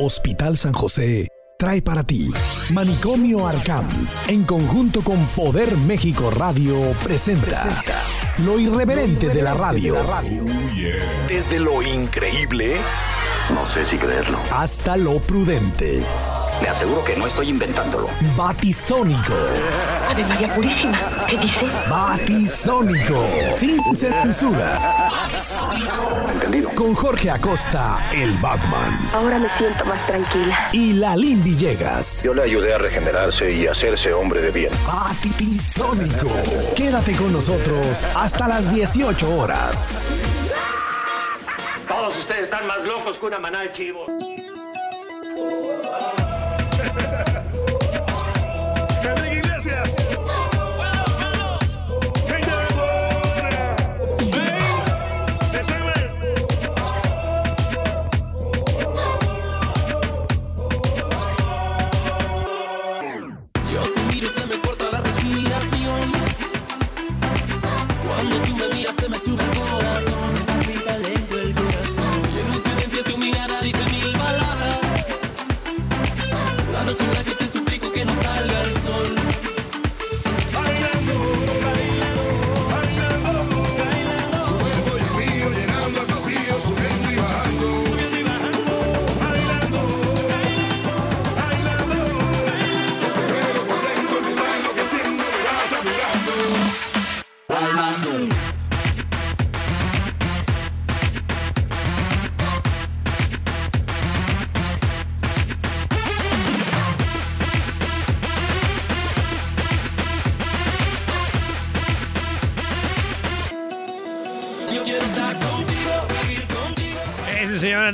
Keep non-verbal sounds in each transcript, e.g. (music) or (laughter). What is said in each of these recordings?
Hospital San José trae para ti Manicomio Arcam en conjunto con Poder México Radio presenta, lo irreverente de la radio. Desde lo increíble No sé si creerlo. hasta lo prudente. Le aseguro que no estoy inventándolo. Batisónico. Ave María Purísima, ¿qué dice? Batisónico. Sin censura. ¿Entendido? Con Jorge Acosta, el Batman. Ahora me siento más tranquila. Y Lalín Villegas. Yo le ayudé a regenerarse y hacerse hombre de bien. Batisónico. Quédate con nosotros hasta las 18 horas. Todos ustedes están más locos que una manada de chivos.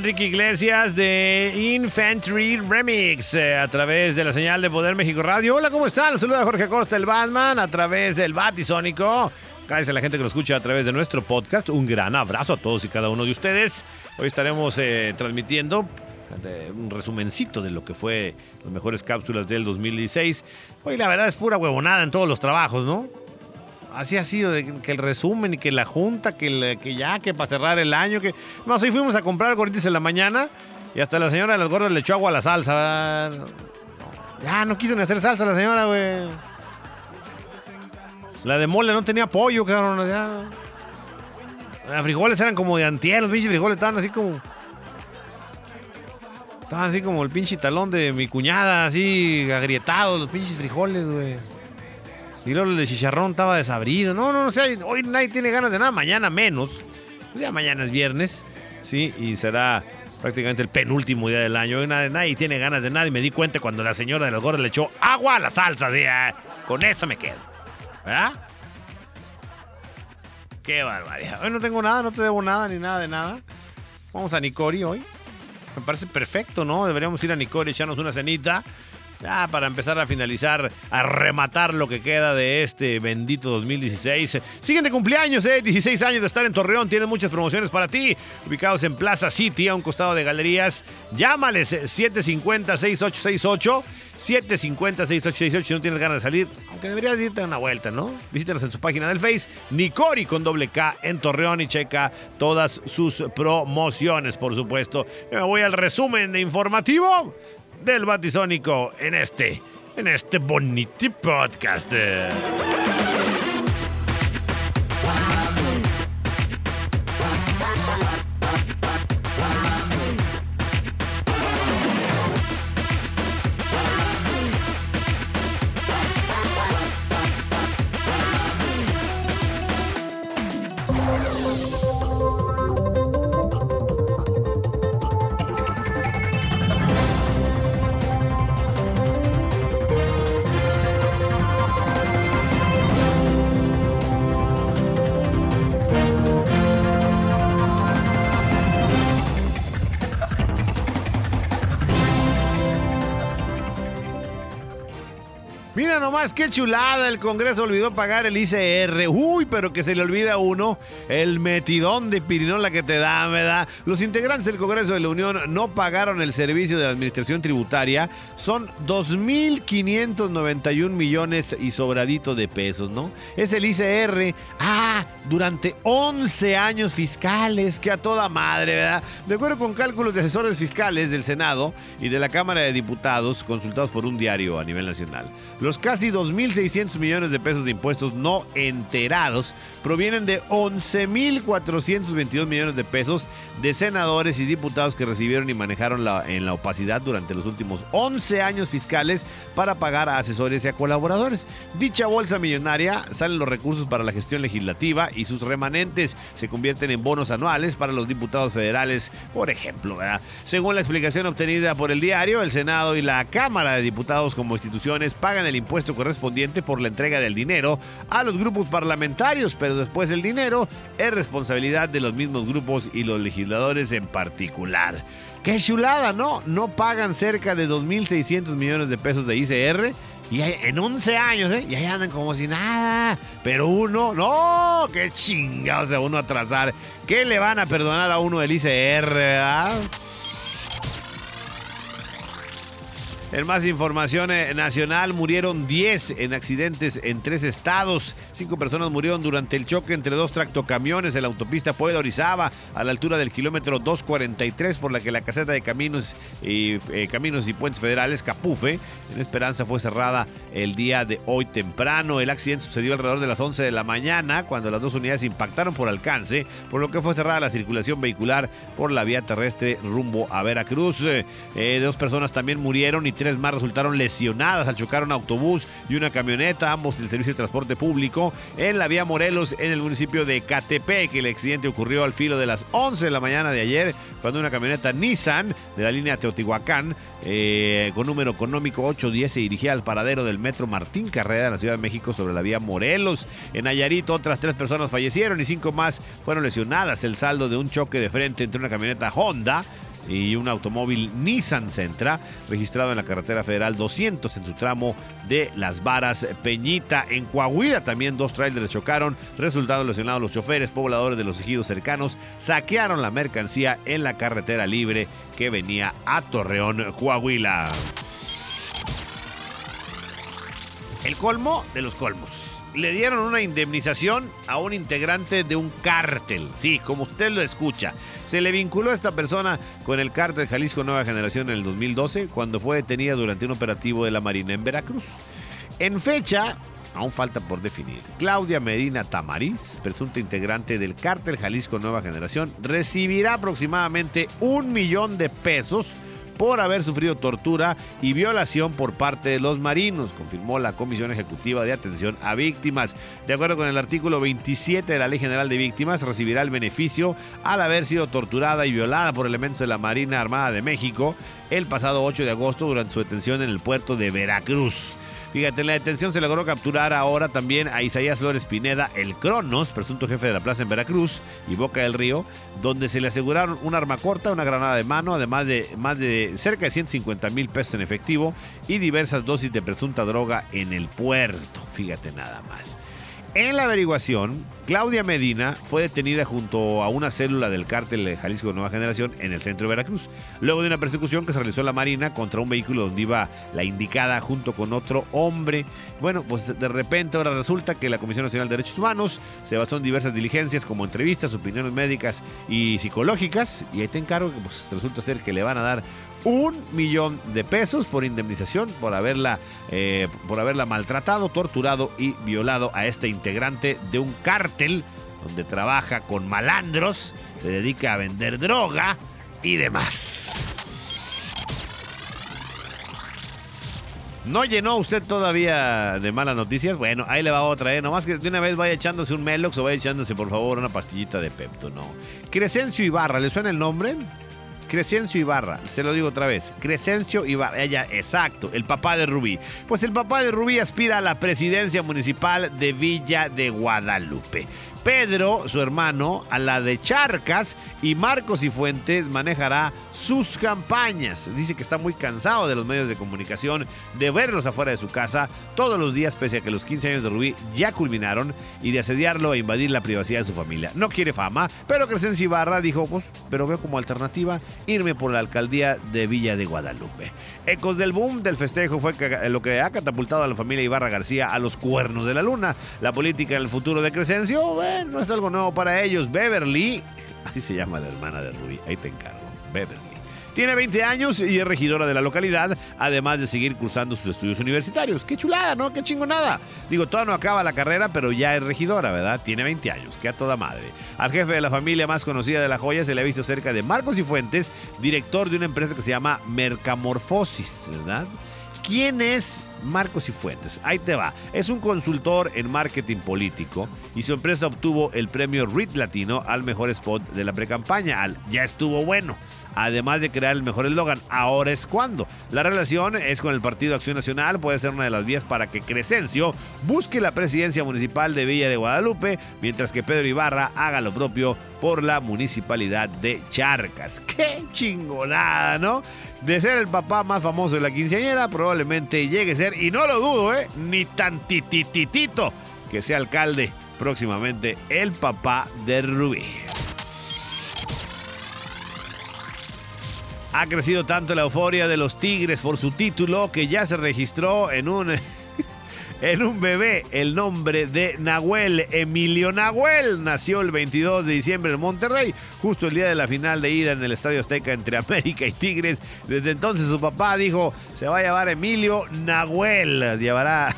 Enrique Iglesias de Infantry Remix eh, a través de la señal de Poder México Radio. Hola, ¿cómo están? Los saluda Jorge Costa, el Batman, a través del Batisónico. Gracias a la gente que lo escucha a través de nuestro podcast. Un gran abrazo a todos y cada uno de ustedes. Hoy estaremos eh, transmitiendo de- un resumencito de lo que fue las mejores cápsulas del 2016. Hoy la verdad es pura huevonada en todos los trabajos, ¿no? Así ha sido, de que el resumen y que la junta, que, el- que ya, que para cerrar el año, que... No, hoy fuimos a comprar gorditas en la mañana y hasta la señora de las gordas le echó agua a la salsa. Ya, no quiso ni hacer salsa la señora, güey. La de mole no tenía pollo, cabrón. Ya. Los frijoles eran como de antier, los pinches frijoles estaban así como... Estaban así como el pinche talón de mi cuñada, así agrietados los pinches frijoles, güey. Y luego el de chicharrón estaba desabrido. No, no, no sé, hoy nadie tiene ganas de nada, mañana menos. Pues ya mañana es viernes, sí, y será prácticamente el penúltimo día del año. Hoy nadie, tiene ganas de nada y me di cuenta cuando la señora de los gordos le echó agua a la salsa, así, ah, con eso me quedo. ¿Verdad? Qué barbaridad. Hoy no tengo nada, no te debo nada ni nada de nada. Vamos a Nicori hoy. Me parece perfecto, ¿no? Deberíamos ir a Nicori, echarnos una cenita. Ya, para empezar a finalizar, a rematar lo que queda de este bendito 2016. Siguen de cumpleaños, ¿eh? 16 años de estar en Torreón. Tienen muchas promociones para ti. Ubicados en Plaza City, a un costado de galerías. Llámales eh, 750-6868. 750-6868 si no tienes ganas de salir. Aunque deberías irte una vuelta, ¿no? Visítanos en su página del Face. Nicori con doble K en Torreón y checa todas sus promociones, por supuesto. Me voy al resumen de informativo del Batisónico en este, en este bonito podcast. Mira nomás qué chulada, el Congreso olvidó pagar el ICR. Uy, pero que se le olvida a uno el metidón de pirinola que te da, ¿verdad? Los integrantes del Congreso de la Unión no pagaron el servicio de la Administración Tributaria. Son 2.591 millones y sobradito de pesos, ¿no? Es el ICR. Ah, durante 11 años fiscales, que a toda madre, ¿verdad? De acuerdo con cálculos de asesores fiscales del Senado y de la Cámara de Diputados, consultados por un diario a nivel nacional. Los casi 2.600 millones de pesos de impuestos no enterados provienen de 11.422 millones de pesos de senadores y diputados que recibieron y manejaron en la opacidad durante los últimos 11 años fiscales para pagar a asesores y a colaboradores. Dicha bolsa millonaria salen los recursos para la gestión legislativa y sus remanentes se convierten en bonos anuales para los diputados federales, por ejemplo. Según la explicación obtenida por el diario, el Senado y la Cámara de Diputados como instituciones pagan el impuesto correspondiente por la entrega del dinero a los grupos parlamentarios, pero después el dinero es responsabilidad de los mismos grupos y los legisladores en particular. ¡Qué chulada, no! No pagan cerca de 2.600 millones de pesos de ICR y en 11 años, ¿eh? Y ahí andan como si nada. Pero uno, no, qué chingados a uno atrasar. ¿Qué le van a perdonar a uno del ICR, verdad? En más información eh, nacional, murieron 10 en accidentes en tres estados. Cinco personas murieron durante el choque entre dos tractocamiones en la autopista Puebla Orizaba, a la altura del kilómetro 243, por la que la caseta de caminos y, eh, caminos y puentes federales, Capufe, en Esperanza, fue cerrada el día de hoy temprano. El accidente sucedió alrededor de las 11 de la mañana, cuando las dos unidades impactaron por alcance, por lo que fue cerrada la circulación vehicular por la vía terrestre rumbo a Veracruz. Eh, dos personas también murieron y tres más resultaron lesionadas al chocar un autobús y una camioneta, ambos del Servicio de Transporte Público, en la vía Morelos, en el municipio de Catepec. El accidente ocurrió al filo de las 11 de la mañana de ayer, cuando una camioneta Nissan de la línea Teotihuacán, eh, con número económico 810, se dirigía al paradero del metro Martín Carrera en la Ciudad de México sobre la vía Morelos. En Nayarit, otras tres personas fallecieron y cinco más fueron lesionadas. El saldo de un choque de frente entre una camioneta Honda y un automóvil Nissan Sentra registrado en la carretera federal 200 en su tramo de Las Varas Peñita. En Coahuila también dos trailers chocaron, resultado lesionados los choferes, pobladores de los ejidos cercanos saquearon la mercancía en la carretera libre que venía a Torreón, Coahuila. El colmo de los colmos. Le dieron una indemnización a un integrante de un cártel. Sí, como usted lo escucha. Se le vinculó a esta persona con el cártel Jalisco Nueva Generación en el 2012, cuando fue detenida durante un operativo de la Marina en Veracruz. En fecha, aún falta por definir, Claudia Medina Tamariz, presunta integrante del cártel Jalisco Nueva Generación, recibirá aproximadamente un millón de pesos por haber sufrido tortura y violación por parte de los marinos, confirmó la Comisión Ejecutiva de Atención a Víctimas. De acuerdo con el artículo 27 de la Ley General de Víctimas, recibirá el beneficio al haber sido torturada y violada por elementos de la Marina Armada de México el pasado 8 de agosto durante su detención en el puerto de Veracruz. Fíjate, en la detención se logró capturar ahora también a Isaías Flores Pineda, el Cronos, presunto jefe de la plaza en Veracruz y Boca del Río, donde se le aseguraron un arma corta, una granada de mano, además de más de cerca de 150 mil pesos en efectivo y diversas dosis de presunta droga en el puerto. Fíjate nada más. En la averiguación, Claudia Medina fue detenida junto a una célula del cártel de Jalisco Nueva Generación en el centro de Veracruz, luego de una persecución que se realizó en la Marina contra un vehículo donde iba la indicada junto con otro hombre. Bueno, pues de repente ahora resulta que la Comisión Nacional de Derechos Humanos se basó en diversas diligencias como entrevistas, opiniones médicas y psicológicas, y ahí te encargo que pues, resulta ser que le van a dar un millón de pesos por indemnización por haberla, eh, por haberla maltratado, torturado y violado a este integrante de un cártel donde trabaja con malandros, se dedica a vender droga y demás. ¿No llenó usted todavía de malas noticias? Bueno, ahí le va otra, ¿eh? Nomás que de una vez vaya echándose un Melox o vaya echándose, por favor, una pastillita de Pepto, ¿no? Crescencio Ibarra, ¿le suena el nombre? Crescencio Ibarra, se lo digo otra vez, Crescencio Ibarra, ella, exacto, el papá de Rubí. Pues el papá de Rubí aspira a la presidencia municipal de Villa de Guadalupe. Pedro, su hermano, a la de Charcas y Marcos y Fuentes manejará sus campañas. Dice que está muy cansado de los medios de comunicación, de verlos afuera de su casa todos los días, pese a que los 15 años de Rubí ya culminaron y de asediarlo e invadir la privacidad de su familia. No quiere fama, pero Crescencio Ibarra dijo, pues, pero veo como alternativa irme por la alcaldía de Villa de Guadalupe. Ecos del boom del festejo fue que- lo que ha catapultado a la familia Ibarra García a los cuernos de la luna. La política en el futuro de Crescencio, no es algo nuevo para ellos. Beverly, así se llama la hermana de Rubí, ahí te encargo, Beverly. Tiene 20 años y es regidora de la localidad, además de seguir cursando sus estudios universitarios. Qué chulada, ¿no? Qué chingonada. Digo, todavía no acaba la carrera, pero ya es regidora, ¿verdad? Tiene 20 años, que a toda madre. Al jefe de la familia más conocida de La Joya se le ha visto cerca de Marcos y Fuentes, director de una empresa que se llama Mercamorfosis, ¿verdad? ¿Quién es Marcos y Fuentes? Ahí te va. Es un consultor en marketing político y su empresa obtuvo el premio RIT Latino al mejor spot de la precampaña, al Ya estuvo bueno. Además de crear el mejor eslogan, ahora es cuando. La relación es con el Partido Acción Nacional, puede ser una de las vías para que Crescencio busque la presidencia municipal de Villa de Guadalupe, mientras que Pedro Ibarra haga lo propio por la municipalidad de Charcas. ¡Qué chingonada, ¿no? De ser el papá más famoso de la quinceañera, probablemente llegue a ser, y no lo dudo, ¿eh? Ni tantititito que sea alcalde próximamente el papá de Rubí. Ha crecido tanto la euforia de los Tigres por su título que ya se registró en un (laughs) en un bebé el nombre de Nahuel. Emilio Nahuel nació el 22 de diciembre en Monterrey, justo el día de la final de ida en el Estadio Azteca entre (laughs) América y Tigres. Desde entonces su papá dijo, se va a llamar Emilio Nahuel. Llevará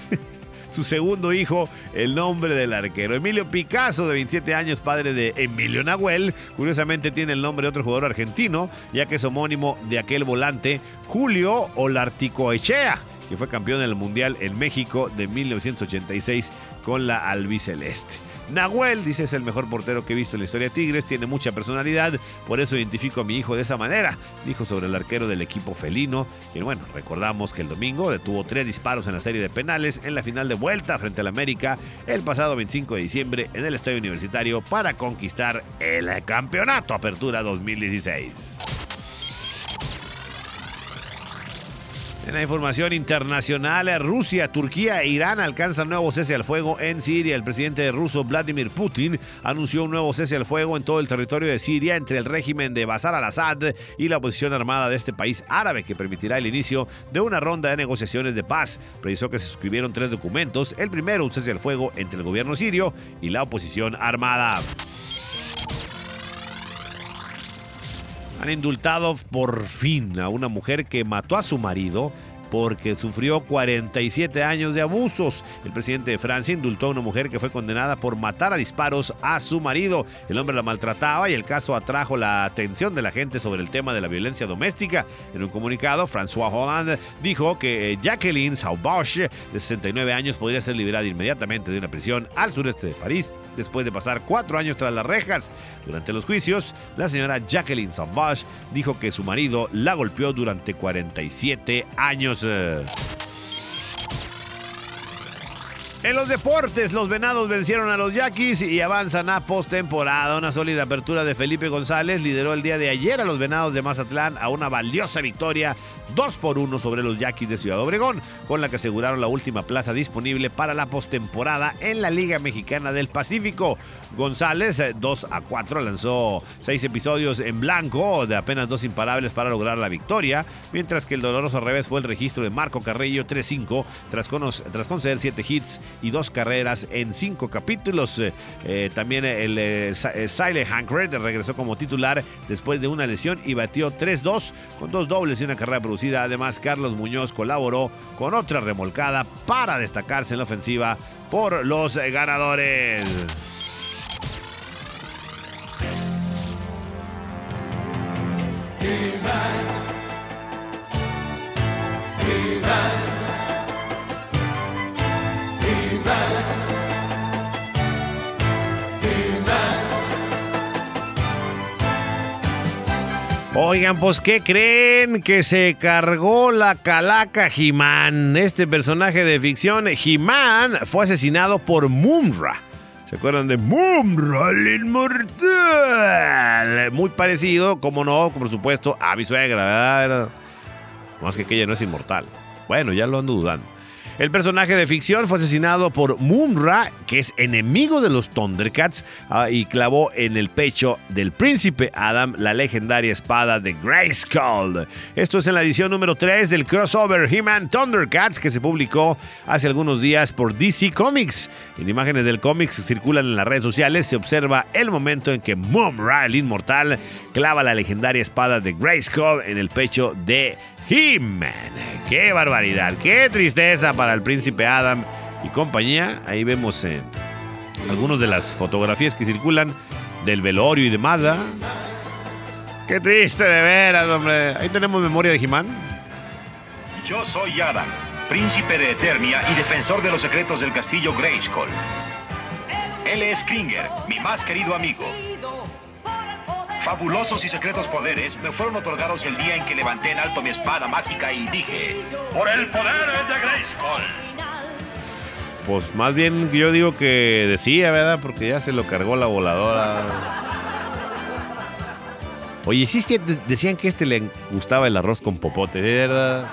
su segundo hijo el nombre del arquero. Emilio Picasso, de 27 años, padre de Emilio Nahuel, curiosamente tiene el nombre de otro jugador argentino, ya que es homónimo de aquel volante Julio Olarticoechea, que fue campeón del Mundial en México de 1986 con la albiceleste. Nahuel, dice, es el mejor portero que he visto en la historia de Tigres, tiene mucha personalidad, por eso identifico a mi hijo de esa manera, dijo sobre el arquero del equipo felino, quien, bueno, recordamos que el domingo detuvo tres disparos en la serie de penales en la final de vuelta frente al América el pasado 25 de diciembre en el Estadio Universitario para conquistar el Campeonato Apertura 2016. En la información internacional, Rusia, Turquía e Irán alcanzan nuevo cese al fuego en Siria. El presidente ruso Vladimir Putin anunció un nuevo cese al fuego en todo el territorio de Siria entre el régimen de Bashar al-Assad y la oposición armada de este país árabe que permitirá el inicio de una ronda de negociaciones de paz. Precisó que se suscribieron tres documentos. El primero, un cese al fuego entre el gobierno sirio y la oposición armada. Han indultado por fin a una mujer que mató a su marido porque sufrió 47 años de abusos. El presidente de Francia indultó a una mujer que fue condenada por matar a disparos a su marido. El hombre la maltrataba y el caso atrajo la atención de la gente sobre el tema de la violencia doméstica. En un comunicado, François Hollande dijo que eh, Jacqueline Sauvage, de 69 años, podría ser liberada inmediatamente de una prisión al sureste de París después de pasar cuatro años tras las rejas. Durante los juicios, la señora Jacqueline Sauvage dijo que su marido la golpeó durante 47 años. En los deportes, los venados vencieron a los yaquis y avanzan a postemporada. Una sólida apertura de Felipe González lideró el día de ayer a los venados de Mazatlán a una valiosa victoria 2 por 1 sobre los yaquis de Ciudad Obregón, con la que aseguraron la última plaza disponible para la postemporada en la Liga Mexicana del Pacífico. González, eh, 2 a 4, lanzó 6 episodios en blanco de apenas dos imparables para lograr la victoria, mientras que el doloroso revés fue el registro de Marco Carrillo 3-5 tras, tras conceder 7 hits y dos carreras en 5 capítulos. Eh, eh, también el eh, Sa- eh, Hankred regresó como titular después de una lesión y batió 3-2 con dos dobles y una carrera producida. Además, Carlos Muñoz colaboró con otra remolcada para destacarse en la ofensiva por los eh, ganadores. Oigan, pues, ¿qué creen? Que se cargó la calaca He-Man. Este personaje de ficción, He-Man, fue asesinado por Mumra. ¿Se acuerdan de Mumra el Inmortal? Muy parecido, como no, por supuesto, a mi suegra, ¿verdad? Más que que ella no es inmortal. Bueno, ya lo ando dudando. El personaje de ficción fue asesinado por Mumra, que es enemigo de los Thundercats, ah, y clavó en el pecho del príncipe Adam la legendaria espada de Grayskull. Esto es en la edición número 3 del crossover He-Man Thundercats que se publicó hace algunos días por DC Comics. En imágenes del cómic circulan en las redes sociales se observa el momento en que Mumra, el inmortal, clava la legendaria espada de Grayskull en el pecho de He-Man. ¡Qué barbaridad! ¡Qué tristeza para el príncipe Adam y compañía! Ahí vemos eh, algunas de las fotografías que circulan del velorio y demás, ¿verdad? ¡Qué triste de veras, hombre! Ahí tenemos memoria de He-Man. Yo soy Adam, príncipe de Eternia y defensor de los secretos del castillo Grayskull. Él es Kringer, mi más querido amigo. Fabulosos y secretos poderes me fueron otorgados el día en que levanté en alto mi espada mágica y dije, por el poder de Grayskull. Pues más bien yo digo que decía, ¿verdad? Porque ya se lo cargó la voladora. Oye, sí, sí, de- decían que este le gustaba el arroz con popote, ¿verdad?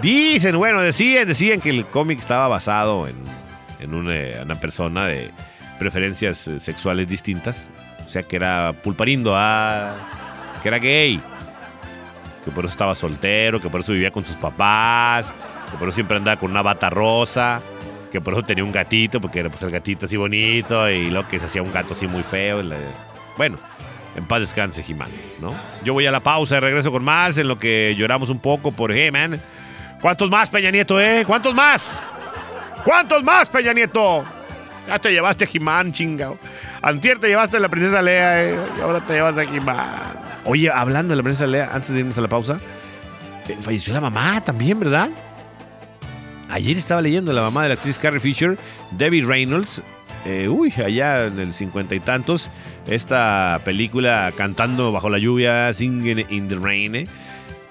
Dicen, bueno, decían, decían que el cómic estaba basado en, en una, una persona de preferencias eh, sexuales distintas. O sea, que era pulparindo, ah, que era gay. Que por eso estaba soltero, que por eso vivía con sus papás, que por eso siempre andaba con una bata rosa, que por eso tenía un gatito, porque era pues, el gatito así bonito, y luego que se hacía un gato así muy feo. Bueno, en paz descanse He-Man, ¿no? Yo voy a la pausa y regreso con más, en lo que lloramos un poco por He-Man. ¿Cuántos más, Peña Nieto, eh? ¿Cuántos más? ¿Cuántos más, Peña Nieto? Ya te llevaste a He-Man, chingao. Antier te llevaste la princesa Lea, eh, y ahora te llevas a He-Man. Oye, hablando de la princesa Lea, antes de irnos a la pausa, eh, falleció la mamá también, ¿verdad? Ayer estaba leyendo la mamá de la actriz Carrie Fisher, Debbie Reynolds. eh, uy, allá en el cincuenta y tantos, esta película cantando bajo la lluvia, Singing in the Rain,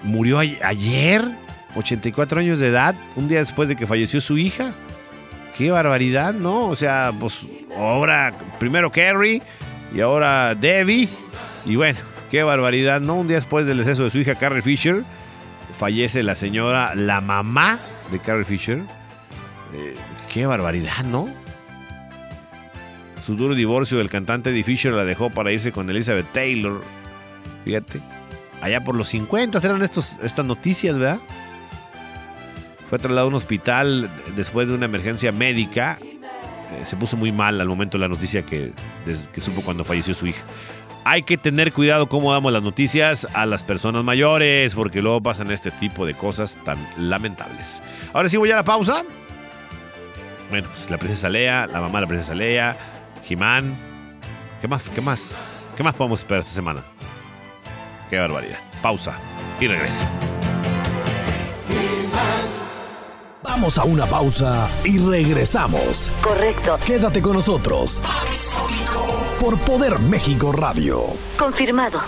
murió ayer, 84 años de edad, un día después de que falleció su hija. Qué barbaridad, ¿no? O sea, pues ahora primero Carrie y ahora Debbie. Y bueno, qué barbaridad, ¿no? Un día después del deceso de su hija Carrie Fisher, fallece la señora, la mamá de Carrie Fisher. Eh, qué barbaridad, ¿no? Su duro divorcio del cantante Eddie Fisher la dejó para irse con Elizabeth Taylor. Fíjate. Allá por los 50 eran estos, estas noticias, ¿verdad? Fue trasladado a un hospital después de una emergencia médica. Eh, se puso muy mal al momento de la noticia que, supo cuando falleció su hija. Hay que tener cuidado cómo damos las noticias a las personas mayores, porque luego pasan este tipo de cosas tan lamentables. Ahora sí voy a la pausa. Bueno, pues la princesa Lea, la mamá de la princesa Lea, Jimán. ¿Qué más? ¿Qué más? ¿Qué más podemos esperar esta semana? Qué barbaridad. Pausa y regreso. Vamos a una pausa y regresamos. Correcto. Quédate con nosotros. Por Poder México Radio. Confirmado.